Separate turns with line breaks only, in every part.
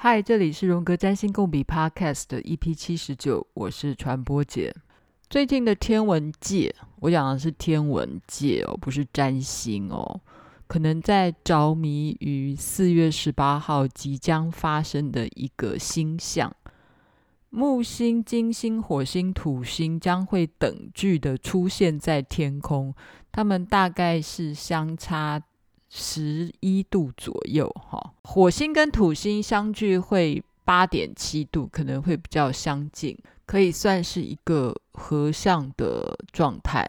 嗨，这里是荣格占星共笔 Podcast 的 EP 七十九，我是传播姐。最近的天文界，我讲的是天文界哦，不是占星哦，可能在着迷于四月十八号即将发生的一个星象，木星、金星、火星、土星将会等距的出现在天空，它们大概是相差。十一度左右，哈，火星跟土星相距会八点七度，可能会比较相近，可以算是一个合相的状态。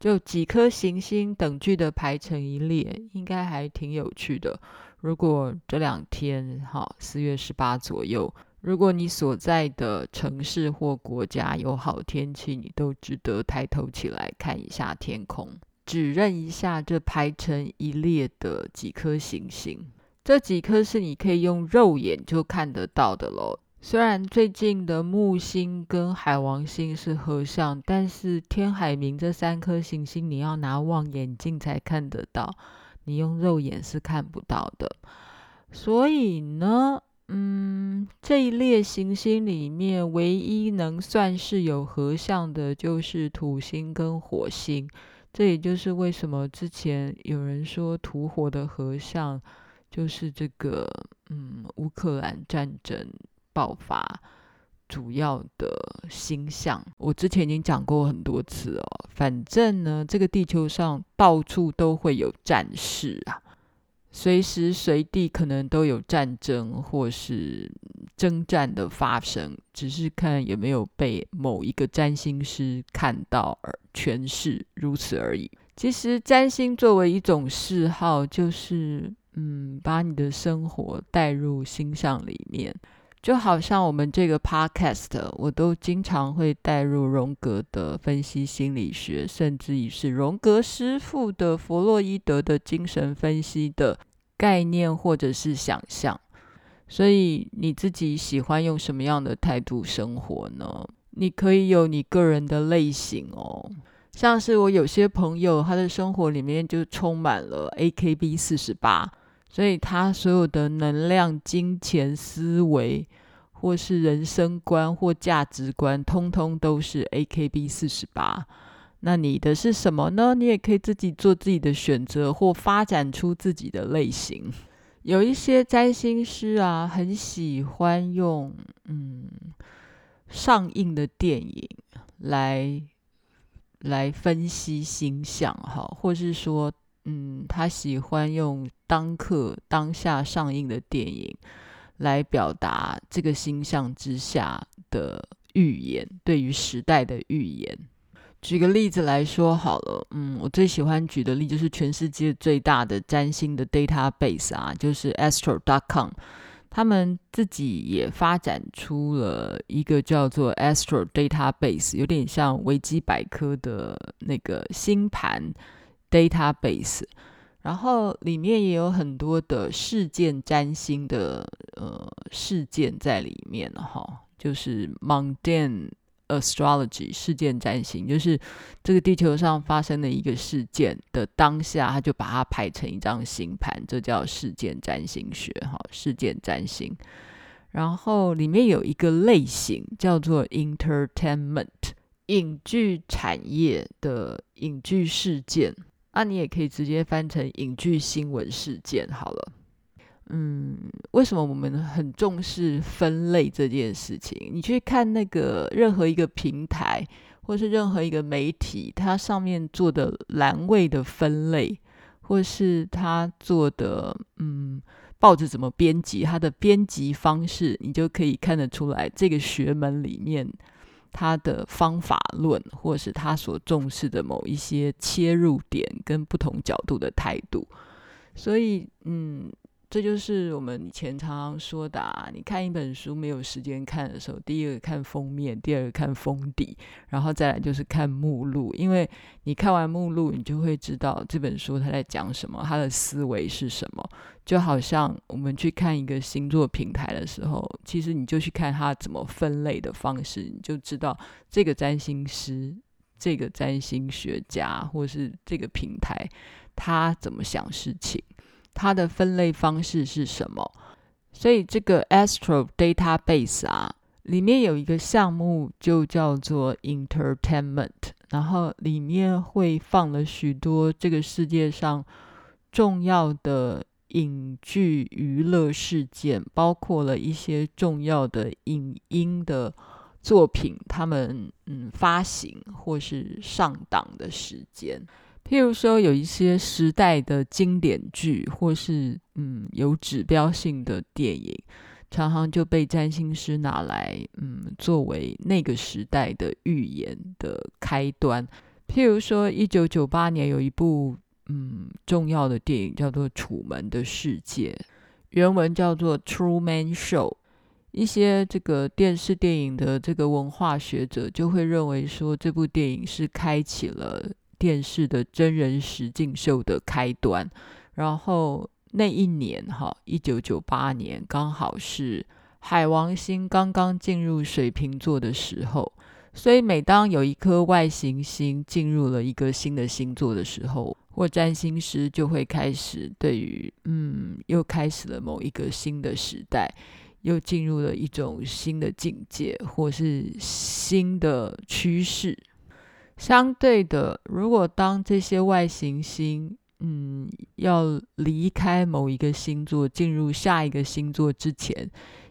就几颗行星等距的排成一列，应该还挺有趣的。如果这两天，哈，四月十八左右，如果你所在的城市或国家有好天气，你都值得抬头起来看一下天空。指认一下这排成一列的几颗行星，这几颗是你可以用肉眼就看得到的喽。虽然最近的木星跟海王星是合相，但是天海冥这三颗行星你要拿望远镜才看得到，你用肉眼是看不到的。所以呢，嗯，这一列行星里面唯一能算是有合相的，就是土星跟火星。这也就是为什么之前有人说土火的合相就是这个，嗯，乌克兰战争爆发主要的星象。我之前已经讲过很多次哦，反正呢，这个地球上到处都会有战事啊。随时随地可能都有战争或是征战的发生，只是看有没有被某一个占星师看到而诠释，如此而已。其实占星作为一种嗜好，就是嗯，把你的生活带入星象里面，就好像我们这个 podcast，我都经常会带入荣格的分析心理学，甚至于是荣格师傅的弗洛伊德的精神分析的概念或者是想象。所以你自己喜欢用什么样的态度生活呢？你可以有你个人的类型哦。像是我有些朋友，他的生活里面就充满了 AKB 四十八，所以他所有的能量、金钱、思维，或是人生观或价值观，通通都是 AKB 四十八。那你的是什么呢？你也可以自己做自己的选择，或发展出自己的类型。有一些占星师啊，很喜欢用嗯上映的电影来来分析星象哈，或是说嗯，他喜欢用当刻当下上映的电影来表达这个星象之下的预言，对于时代的预言。举个例子来说好了，嗯，我最喜欢举的例就是全世界最大的占星的 database 啊，就是 Astro.com，他们自己也发展出了一个叫做 Astro Database，有点像维基百科的那个星盘 database，然后里面也有很多的事件占星的呃事件在里面哈，就是 mundane Astrology 事件占星，就是这个地球上发生的一个事件的当下，他就把它排成一张星盘，这叫事件占星学，哈，事件占星。然后里面有一个类型叫做 Entertainment，影剧产业的影剧事件，那你也可以直接翻成影剧新闻事件好了。嗯，为什么我们很重视分类这件事情？你去看那个任何一个平台，或是任何一个媒体，它上面做的栏位的分类，或是它做的嗯，报纸怎么编辑，它的编辑方式，你就可以看得出来，这个学门里面它的方法论，或是它所重视的某一些切入点跟不同角度的态度。所以，嗯。这就是我们以前常常说的啊，你看一本书没有时间看的时候，第一个看封面，第二个看封底，然后再来就是看目录。因为你看完目录，你就会知道这本书它在讲什么，它的思维是什么。就好像我们去看一个星座平台的时候，其实你就去看它怎么分类的方式，你就知道这个占星师、这个占星学家，或是这个平台他怎么想事情。它的分类方式是什么？所以这个 Astro Database 啊，里面有一个项目就叫做 Entertainment，然后里面会放了许多这个世界上重要的影剧娱乐事件，包括了一些重要的影音的作品，他们嗯发行或是上档的时间。譬如说，有一些时代的经典剧，或是嗯有指标性的电影，常常就被占星师拿来嗯作为那个时代的预言的开端。譬如说，一九九八年有一部嗯重要的电影叫做《楚门的世界》，原文叫做《True Man Show》。一些这个电视电影的这个文化学者就会认为说，这部电影是开启了。电视的真人实境秀的开端，然后那一年哈，一九九八年刚好是海王星刚刚进入水瓶座的时候，所以每当有一颗外行星进入了一个新的星座的时候，或占星师就会开始对于嗯，又开始了某一个新的时代，又进入了一种新的境界，或是新的趋势。相对的，如果当这些外行星，嗯，要离开某一个星座，进入下一个星座之前，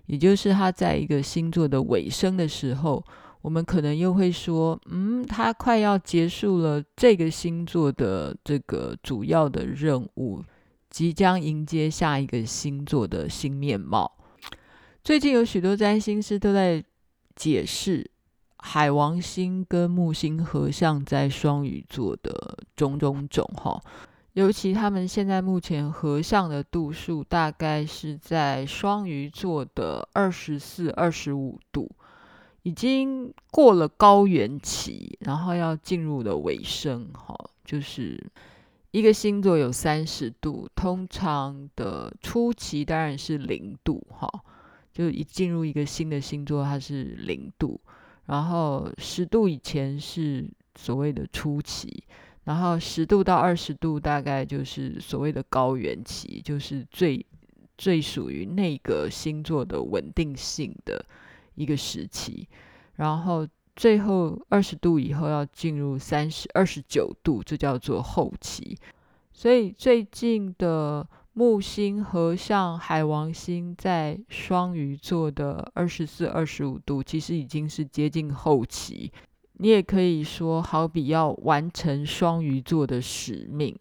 也就是它在一个星座的尾声的时候，我们可能又会说，嗯，它快要结束了这个星座的这个主要的任务，即将迎接下一个星座的新面貌。最近有许多占星师都在解释。海王星跟木星合相在双鱼座的种种种哈，尤其他们现在目前合相的度数大概是在双鱼座的二十四、二十五度，已经过了高原期，然后要进入了尾声哈。就是一个星座有三十度，通常的初期当然是零度哈，就一进入一个新的星座，它是零度。然后十度以前是所谓的初期，然后十度到二十度大概就是所谓的高原期，就是最最属于那个星座的稳定性的一个时期。然后最后二十度以后要进入三十二十九度，这叫做后期。所以最近的。木星合相海王星在双鱼座的二十四、二十五度，其实已经是接近后期。你也可以说，好比要完成双鱼座的使命。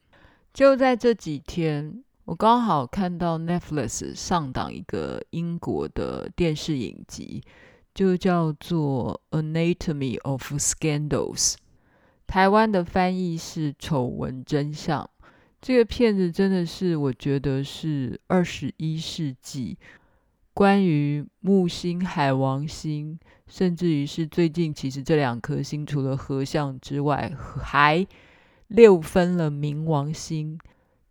就在这几天，我刚好看到 Netflix 上档一个英国的电视影集，就叫做《Anatomy of Scandals》，台湾的翻译是《丑闻真相》。这个片子真的是，我觉得是二十一世纪关于木星、海王星，甚至于是最近，其实这两颗星除了合相之外，还六分了冥王星，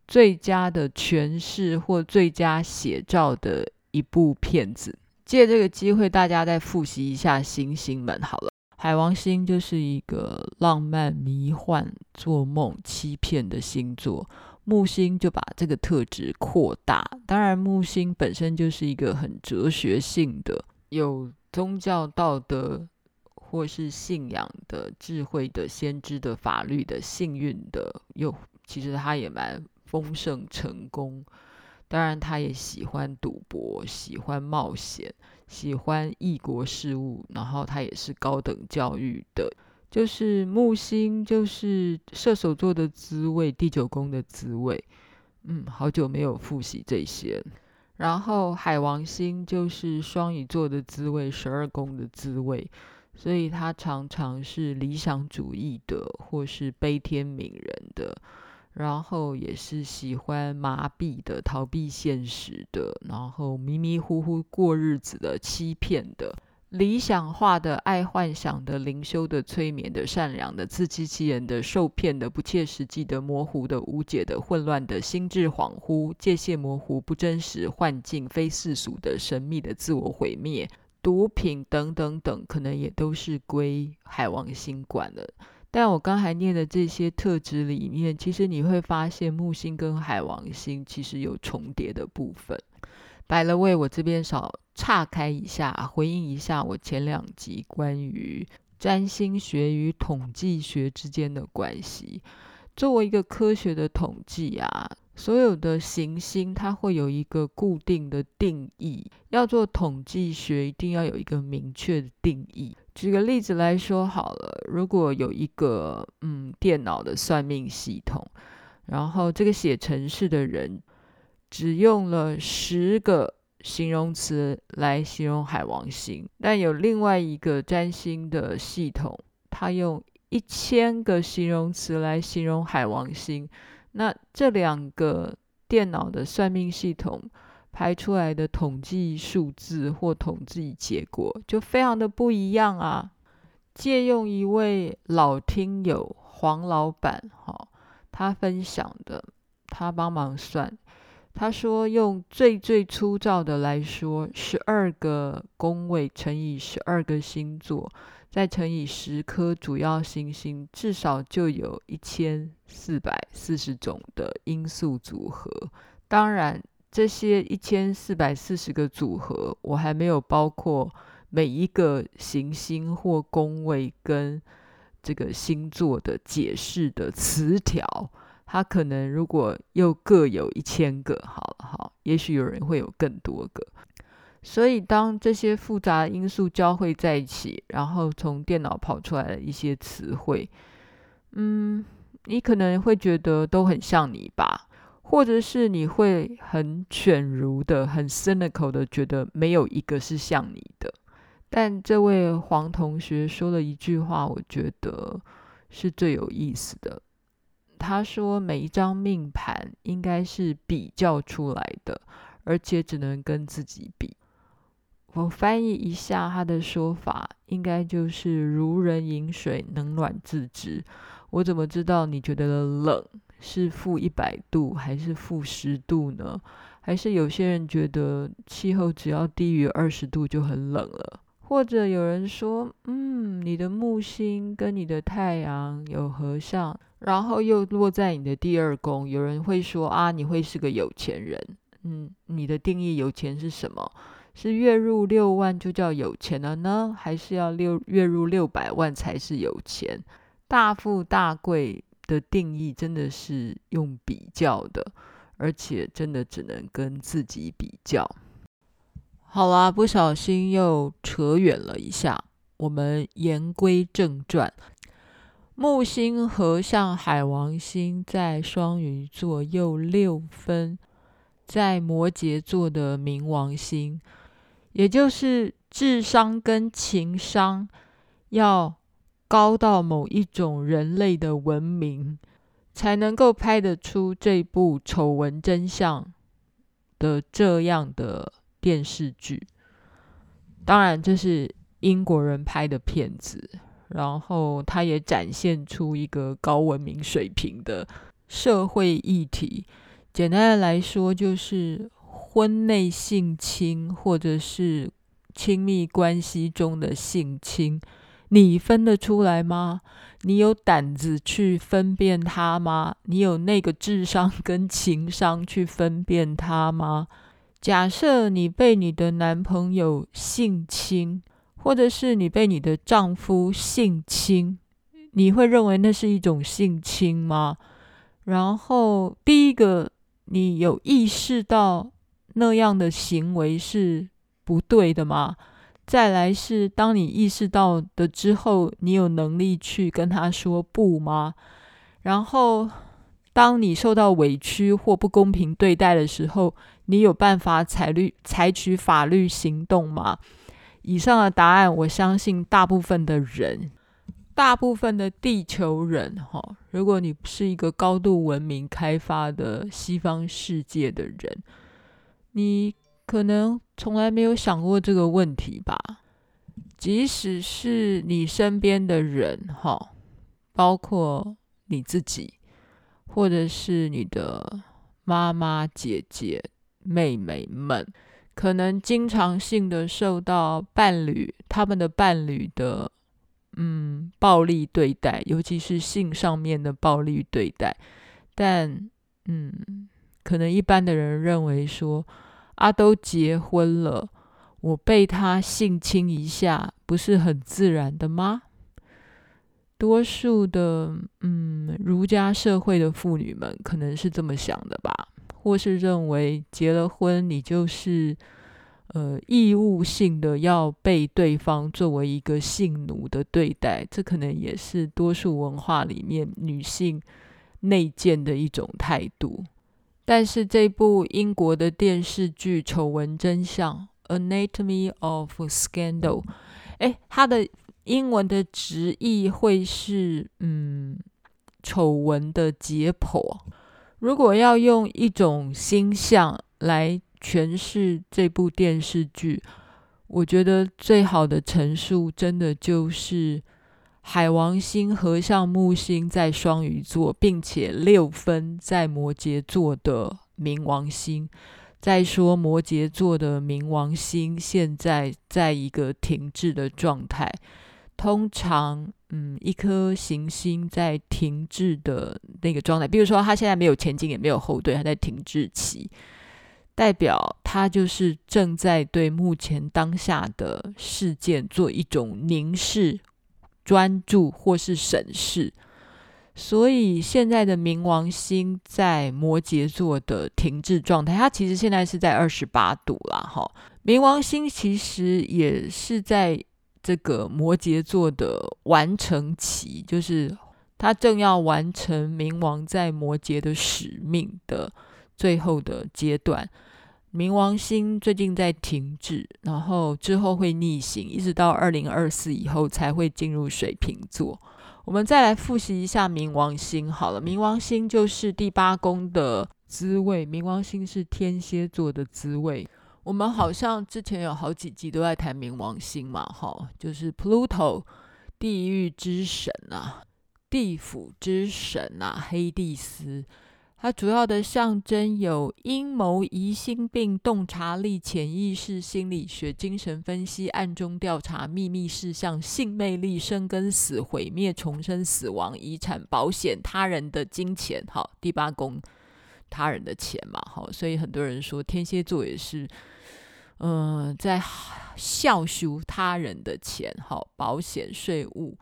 最佳的诠释或最佳写照的一部片子。借这个机会，大家再复习一下星星们好了。海王星就是一个浪漫、迷幻、做梦、欺骗的星座，木星就把这个特质扩大。当然，木星本身就是一个很哲学性的、有宗教道德或是信仰的、智慧的、先知的、法律的、幸运的，又其实他也蛮丰盛、成功。当然，他也喜欢赌博，喜欢冒险。喜欢异国事物，然后他也是高等教育的，就是木星，就是射手座的滋味，第九宫的滋味。嗯，好久没有复习这些。然后海王星就是双鱼座的滋味，十二宫的滋味，所以他常常是理想主义的，或是悲天悯人的。然后也是喜欢麻痹的、逃避现实的，然后迷迷糊糊过日子的、欺骗的、理想化的、爱幻想的、灵修的、催眠的、善良的、自欺欺人的、受骗的、不切实际的、模糊的、无解的、混乱的、心智恍惚、界限模糊、不真实、幻境、非世俗的、神秘的、自我毁灭、毒品等等等，可能也都是归海王星管的。但我刚才念的这些特质里面，其实你会发现木星跟海王星其实有重叠的部分。By the way，我这边少岔开一下，回应一下我前两集关于占星学与统计学之间的关系。作为一个科学的统计啊，所有的行星它会有一个固定的定义。要做统计学，一定要有一个明确的定义。举个例子来说好了，如果有一个嗯电脑的算命系统，然后这个写程式的人。只用了十个形容词来形容海王星，但有另外一个占星的系统，它用一千个形容词来形容海王星。那这两个电脑的算命系统排出来的统计数字或统计结果就非常的不一样啊！借用一位老听友黄老板哈，他分享的，他帮忙算。他说：“用最最粗糙的来说，十二个宫位乘以十二个星座，再乘以十颗主要行星，至少就有一千四百四十种的因素组合。当然，这些一千四百四十个组合，我还没有包括每一个行星或宫位跟这个星座的解释的词条。”他可能如果又各有一千个，好了好，也许有人会有更多个。所以当这些复杂的因素交汇在一起，然后从电脑跑出来的一些词汇，嗯，你可能会觉得都很像你吧，或者是你会很犬儒的、很 cynical 的觉得没有一个是像你的。但这位黄同学说了一句话，我觉得是最有意思的。他说：“每一张命盘应该是比较出来的，而且只能跟自己比。”我翻译一下他的说法，应该就是“如人饮水，冷暖自知”。我怎么知道你觉得的冷是负一百度还是负十度呢？还是有些人觉得气候只要低于二十度就很冷了？或者有人说：“嗯，你的木星跟你的太阳有合相。”然后又落在你的第二宫，有人会说啊，你会是个有钱人。嗯，你的定义有钱是什么？是月入六万就叫有钱了呢？还是要六月入六百万才是有钱？大富大贵的定义真的是用比较的，而且真的只能跟自己比较。好啦，不小心又扯远了一下，我们言归正传。木星合相海王星在双鱼座又六分，在摩羯座的冥王星，也就是智商跟情商要高到某一种人类的文明，才能够拍得出这部《丑闻真相》的这样的电视剧。当然，这是英国人拍的片子。然后，它也展现出一个高文明水平的社会议题。简单的来说，就是婚内性侵或者是亲密关系中的性侵，你分得出来吗？你有胆子去分辨它吗？你有那个智商跟情商去分辨它吗？假设你被你的男朋友性侵。或者是你被你的丈夫性侵，你会认为那是一种性侵吗？然后，第一个，你有意识到那样的行为是不对的吗？再来是，当你意识到的之后，你有能力去跟他说不吗？然后，当你受到委屈或不公平对待的时候，你有办法采律采取法律行动吗？以上的答案，我相信大部分的人，大部分的地球人，哈，如果你是一个高度文明开发的西方世界的人，你可能从来没有想过这个问题吧？即使是你身边的人，哈，包括你自己，或者是你的妈妈、姐姐、妹妹们。可能经常性的受到伴侣、他们的伴侣的嗯暴力对待，尤其是性上面的暴力对待。但嗯，可能一般的人认为说啊，都结婚了，我被他性侵一下，不是很自然的吗？多数的嗯，儒家社会的妇女们可能是这么想的吧，或是认为结了婚，你就是呃义务性的要被对方作为一个性奴的对待，这可能也是多数文化里面女性内建的一种态度。但是这部英国的电视剧《丑闻真相》（Anatomy of Scandal），诶，它的。英文的直译会是嗯，丑闻的解剖。如果要用一种星象来诠释这部电视剧，我觉得最好的陈述，真的就是海王星合相木星在双鱼座，并且六分在摩羯座的冥王星。再说摩羯座的冥王星现在在一个停滞的状态。通常，嗯，一颗行星在停滞的那个状态，比如说它现在没有前进，也没有后退，它在停滞期，代表它就是正在对目前当下的事件做一种凝视、专注或是审视。所以现在的冥王星在摩羯座的停滞状态，它其实现在是在二十八度啦。哈，冥王星其实也是在。这个摩羯座的完成期，就是他正要完成冥王在摩羯的使命的最后的阶段。冥王星最近在停滞，然后之后会逆行，一直到二零二四以后才会进入水瓶座。我们再来复习一下冥王星好了，冥王星就是第八宫的滋味，冥王星是天蝎座的滋味。我们好像之前有好几集都在谈冥王星嘛，哈，就是 Pluto，地狱之神啊，地府之神啊，黑帝斯。它主要的象征有阴谋、疑心病、洞察力、潜意识、心理学、精神分析、暗中调查、秘密事项、性魅力、生跟死、毁灭、重生、死亡、遗产、保险、他人的金钱。好，第八宫，他人的钱嘛，好，所以很多人说天蝎座也是。嗯、呃，在效收他人的钱，好，保险、税务、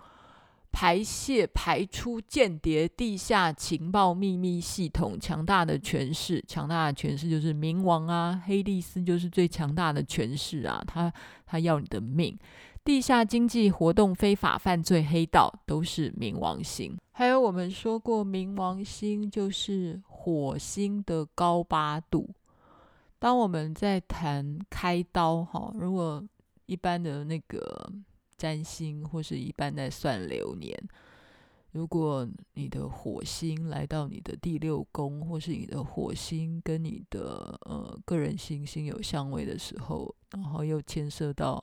排泄、排出间谍、地下情报、秘密系统、强大的权势，强大的权势就是冥王啊，黑帝斯就是最强大的权势啊，他他要你的命。地下经济活动、非法犯罪、黑道都是冥王星。还有我们说过，冥王星就是火星的高八度。当我们在谈开刀，哈，如果一般的那个占星或是一般在算流年，如果你的火星来到你的第六宫，或是你的火星跟你的呃个人行星有相位的时候，然后又牵涉到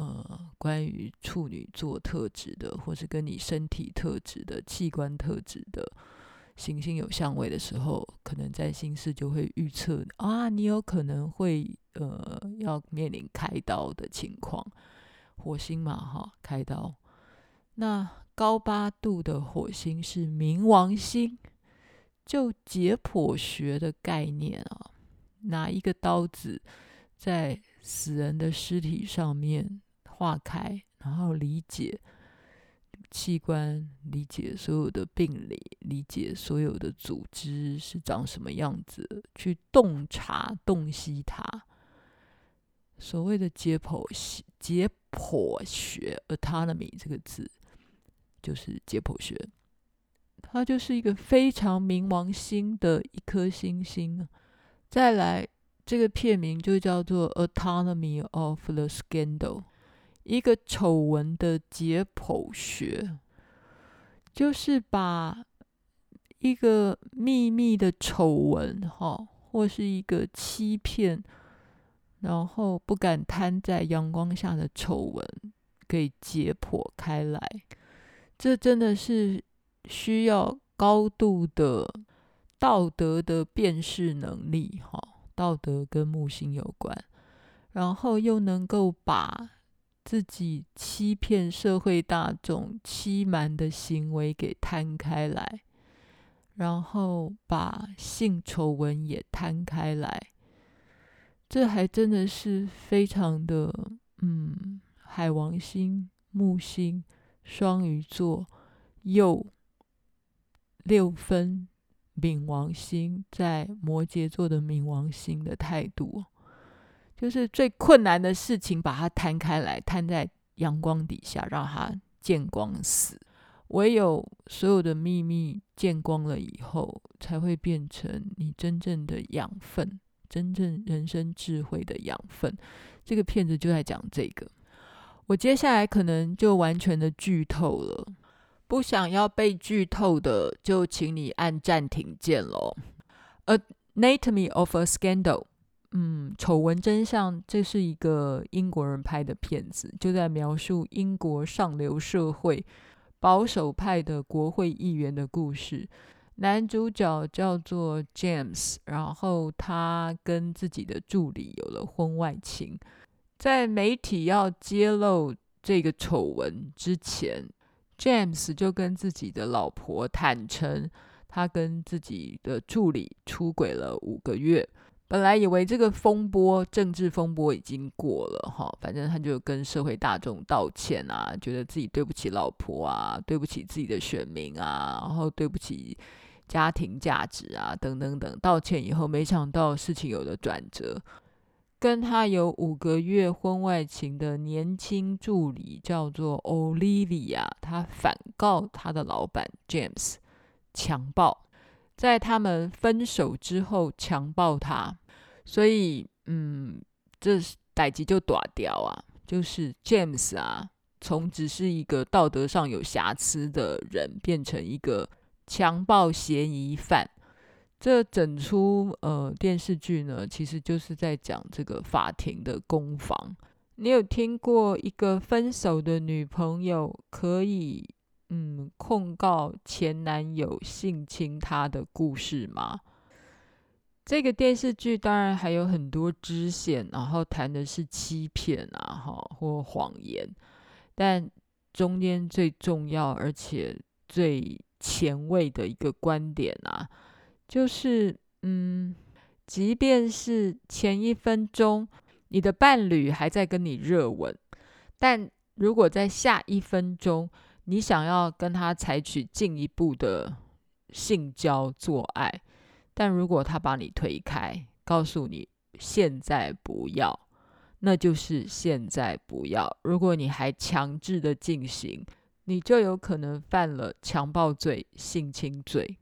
呃关于处女座特质的，或是跟你身体特质的器官特质的。行星有相位的时候，可能占星师就会预测啊，你有可能会呃要面临开刀的情况。火星嘛，哈，开刀。那高八度的火星是冥王星，就解剖学的概念啊，拿一个刀子在死人的尸体上面化开，然后理解。器官，理解所有的病理，理解所有的组织是长什么样子，去洞察、洞悉它。所谓的解剖学解剖学 （autonomy） 这个字，就是解剖学。它就是一个非常冥王星的一颗星星。再来，这个片名就叫做《Autonomy of the Scandal》。一个丑闻的解剖学，就是把一个秘密的丑闻，哈，或是一个欺骗，然后不敢摊在阳光下的丑闻，给解剖开来。这真的是需要高度的道德的辨识能力，哈，道德跟木星有关，然后又能够把。自己欺骗社会大众、欺瞒的行为给摊开来，然后把性丑闻也摊开来，这还真的是非常的，嗯，海王星、木星、双鱼座又六分冥王星在摩羯座的冥王星的态度，就是最困难的事情，把它摊开来，摊在阳光底下，让它见光死。唯有所有的秘密见光了以后，才会变成你真正的养分。真正人生智慧的养分，这个片子就在讲这个。我接下来可能就完全的剧透了，不想要被剧透的，就请你按暂停键喽。《Anatomy of a Scandal》，嗯，丑闻真相，这是一个英国人拍的片子，就在描述英国上流社会保守派的国会议员的故事。男主角叫做 James，然后他跟自己的助理有了婚外情。在媒体要揭露这个丑闻之前，James 就跟自己的老婆坦诚，他跟自己的助理出轨了五个月。本来以为这个风波，政治风波已经过了哈，反正他就跟社会大众道歉啊，觉得自己对不起老婆啊，对不起自己的选民啊，然后对不起。家庭价值啊，等等等，道歉以后，没想到事情有了转折。跟他有五个月婚外情的年轻助理叫做 Olivia，他反告他的老板 James 强暴，在他们分手之后强暴他，所以嗯，这代志就大条啊，就是 James 啊，从只是一个道德上有瑕疵的人，变成一个。强暴嫌疑犯，这整出呃电视剧呢，其实就是在讲这个法庭的攻防。你有听过一个分手的女朋友可以嗯控告前男友性侵她的故事吗？这个电视剧当然还有很多支线，然后谈的是欺骗啊哈或谎言，但中间最重要而且最前卫的一个观点啊，就是嗯，即便是前一分钟你的伴侣还在跟你热吻，但如果在下一分钟你想要跟他采取进一步的性交做爱，但如果他把你推开，告诉你现在不要，那就是现在不要。如果你还强制的进行，你就有可能犯了强暴罪、性侵罪。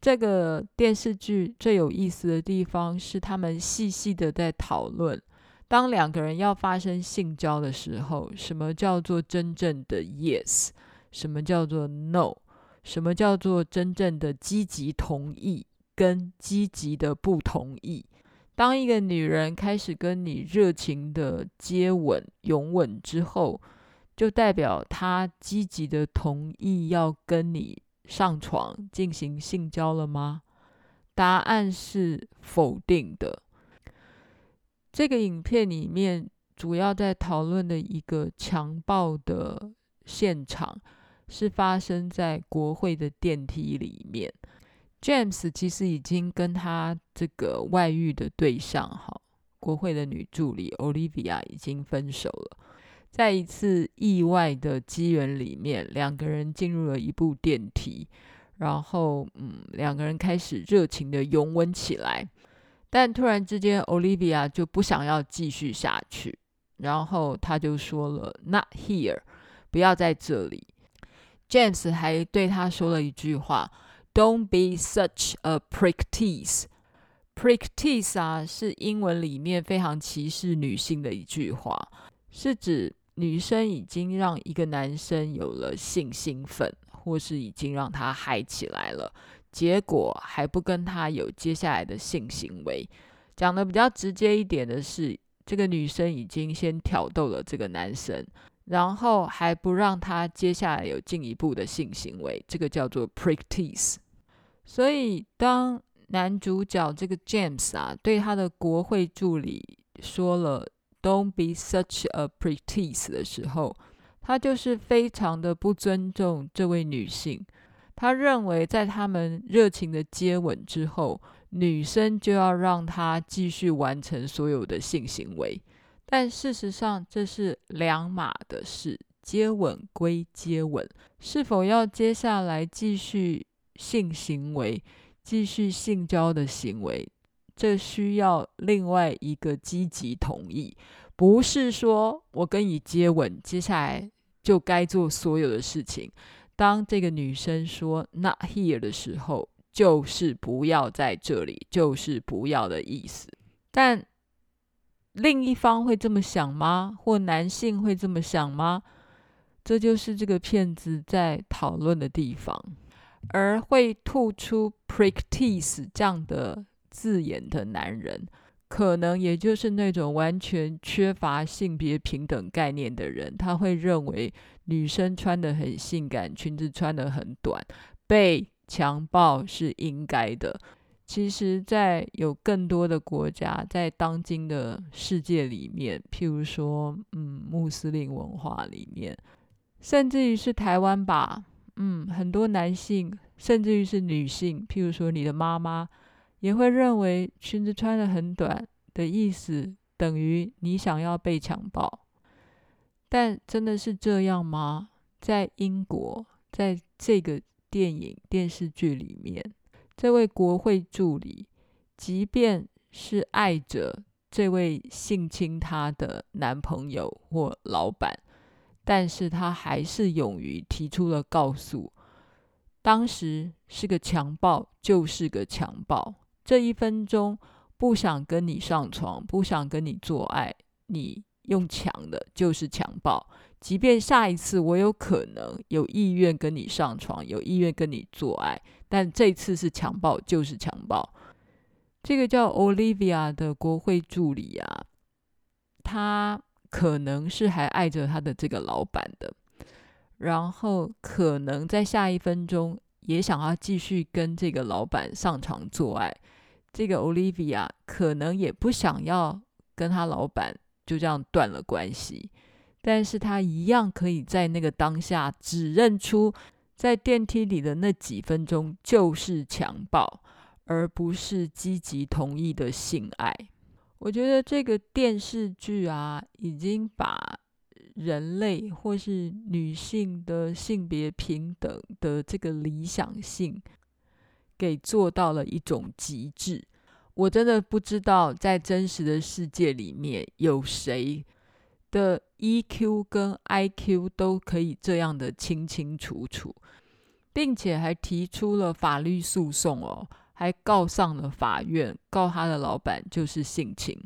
这个电视剧最有意思的地方是，他们细细的在讨论，当两个人要发生性交的时候，什么叫做真正的 yes，什么叫做 no，什么叫做真正的积极同意跟积极的不同意。当一个女人开始跟你热情的接吻、拥吻之后，就代表她积极的同意要跟你上床进行性交了吗？答案是否定的。这个影片里面主要在讨论的一个强暴的现场，是发生在国会的电梯里面。James 其实已经跟他这个外遇的对象，哈，国会的女助理 Olivia 已经分手了。在一次意外的机缘里面，两个人进入了一部电梯，然后，嗯，两个人开始热情的拥吻起来。但突然之间，Olivia 就不想要继续下去，然后他就说了：“Not here，不要在这里。” James 还对他说了一句话：“Don't be such a prick tease。” prick tease 啊，是英文里面非常歧视女性的一句话，是指。女生已经让一个男生有了性兴奋，或是已经让他嗨起来了，结果还不跟他有接下来的性行为。讲得比较直接一点的是，这个女生已经先挑逗了这个男生，然后还不让他接下来有进一步的性行为，这个叫做 prick tease。所以，当男主角这个 James 啊，对他的国会助理说了。Don't be such a prick tease 的时候，他就是非常的不尊重这位女性。他认为，在他们热情的接吻之后，女生就要让他继续完成所有的性行为。但事实上，这是两码的事。接吻归接吻，是否要接下来继续性行为、继续性交的行为，这需要另外一个积极同意。不是说我跟你接吻，接下来就该做所有的事情。当这个女生说 “not here” 的时候，就是不要在这里，就是不要的意思。但另一方会这么想吗？或男性会这么想吗？这就是这个片子在讨论的地方，而会吐出 “practice” 这样的字眼的男人，可能也就是那种完全缺乏性别平等概念的人。他会认为女生穿得很性感，裙子穿得很短，被强暴是应该的。其实，在有更多的国家，在当今的世界里面，譬如说，嗯，穆斯林文化里面。甚至于是台湾吧，嗯，很多男性，甚至于是女性，譬如说你的妈妈，也会认为裙子穿得很短的意思等于你想要被强暴。但真的是这样吗？在英国，在这个电影电视剧里面，这位国会助理，即便是爱着这位性侵她的男朋友或老板。但是他还是勇于提出了告诉，当时是个强暴，就是个强暴。这一分钟不想跟你上床，不想跟你做爱，你用强的，就是强暴。即便下一次我有可能有意愿跟你上床，有意愿跟你做爱，但这次是强暴，就是强暴。这个叫 Olivia 的国会助理啊，他。可能是还爱着他的这个老板的，然后可能在下一分钟也想要继续跟这个老板上床做爱。这个 Olivia 可能也不想要跟他老板就这样断了关系，但是他一样可以在那个当下指认出，在电梯里的那几分钟就是强暴，而不是积极同意的性爱。我觉得这个电视剧啊，已经把人类或是女性的性别平等的这个理想性给做到了一种极致。我真的不知道在真实的世界里面有谁的 EQ 跟 IQ 都可以这样的清清楚楚，并且还提出了法律诉讼哦。还告上了法院，告他的老板就是性侵。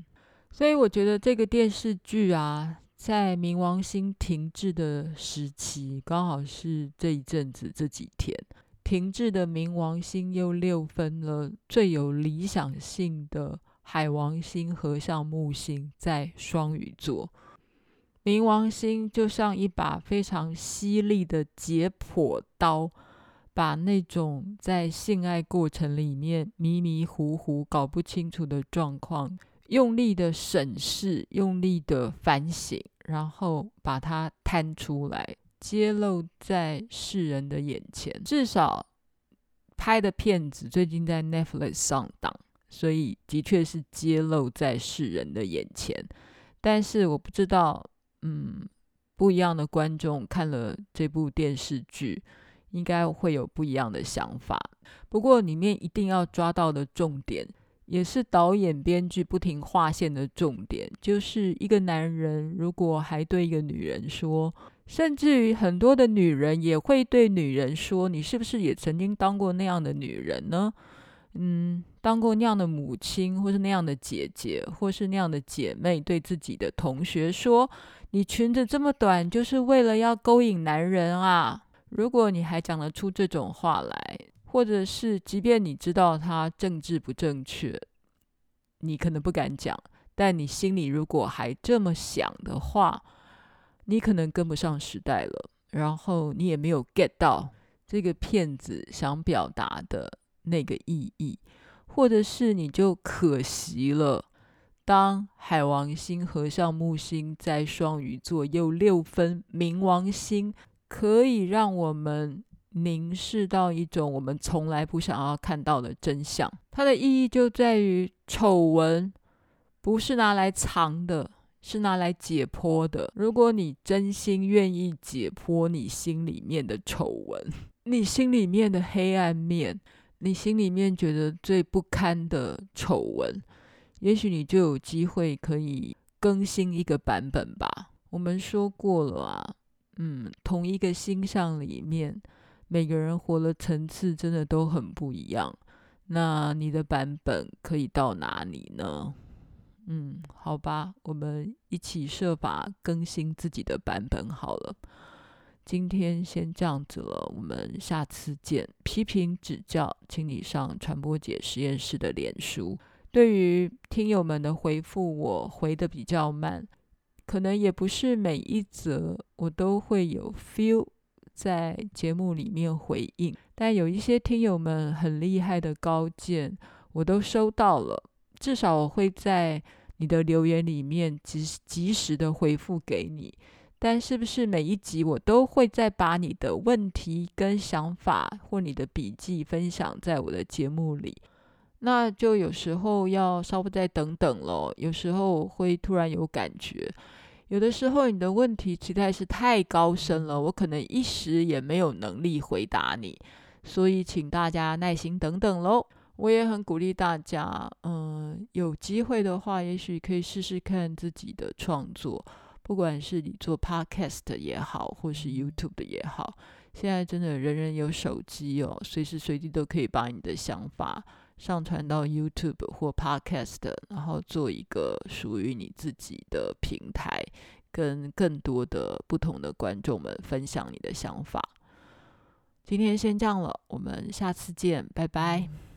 所以我觉得这个电视剧啊，在冥王星停滞的时期，刚好是这一阵子这几天停滞的冥王星又六分了最有理想性的海王星合相木星在双鱼座。冥王星就像一把非常犀利的解剖刀。把那种在性爱过程里面迷迷糊糊、搞不清楚的状况，用力的审视、用力的反省，然后把它摊出来，揭露在世人的眼前。至少拍的片子最近在 Netflix 上档，所以的确是揭露在世人的眼前。但是我不知道，嗯，不一样的观众看了这部电视剧。应该会有不一样的想法，不过里面一定要抓到的重点，也是导演编剧不停划线的重点，就是一个男人如果还对一个女人说，甚至于很多的女人也会对女人说，你是不是也曾经当过那样的女人呢？嗯，当过那样的母亲，或是那样的姐姐，或是那样的姐妹，对自己的同学说，你裙子这么短，就是为了要勾引男人啊。如果你还讲得出这种话来，或者是即便你知道它政治不正确，你可能不敢讲，但你心里如果还这么想的话，你可能跟不上时代了，然后你也没有 get 到这个骗子想表达的那个意义，或者是你就可惜了，当海王星合相木星在双鱼座又六分冥王星。可以让我们凝视到一种我们从来不想要看到的真相。它的意义就在于，丑闻不是拿来藏的，是拿来解剖的。如果你真心愿意解剖你心里面的丑闻，你心里面的黑暗面，你心里面觉得最不堪的丑闻，也许你就有机会可以更新一个版本吧。我们说过了啊。嗯，同一个星象里面，每个人活的层次真的都很不一样。那你的版本可以到哪里呢？嗯，好吧，我们一起设法更新自己的版本好了。今天先这样子了，我们下次见。批评指教，请你上传播解实验室的脸书。对于听友们的回复，我回的比较慢。可能也不是每一则我都会有 feel 在节目里面回应，但有一些听友们很厉害的高见，我都收到了。至少我会在你的留言里面及及时的回复给你。但是不是每一集我都会再把你的问题跟想法或你的笔记分享在我的节目里？那就有时候要稍微再等等咯，有时候会突然有感觉，有的时候你的问题实在是太高深了，我可能一时也没有能力回答你，所以请大家耐心等等咯。我也很鼓励大家，嗯，有机会的话，也许可以试试看自己的创作，不管是你做 Podcast 也好，或是 YouTube 的也好，现在真的人人有手机哦，随时随地都可以把你的想法。上传到 YouTube 或 Podcast，然后做一个属于你自己的平台，跟更多的不同的观众们分享你的想法。今天先这样了，我们下次见，拜拜。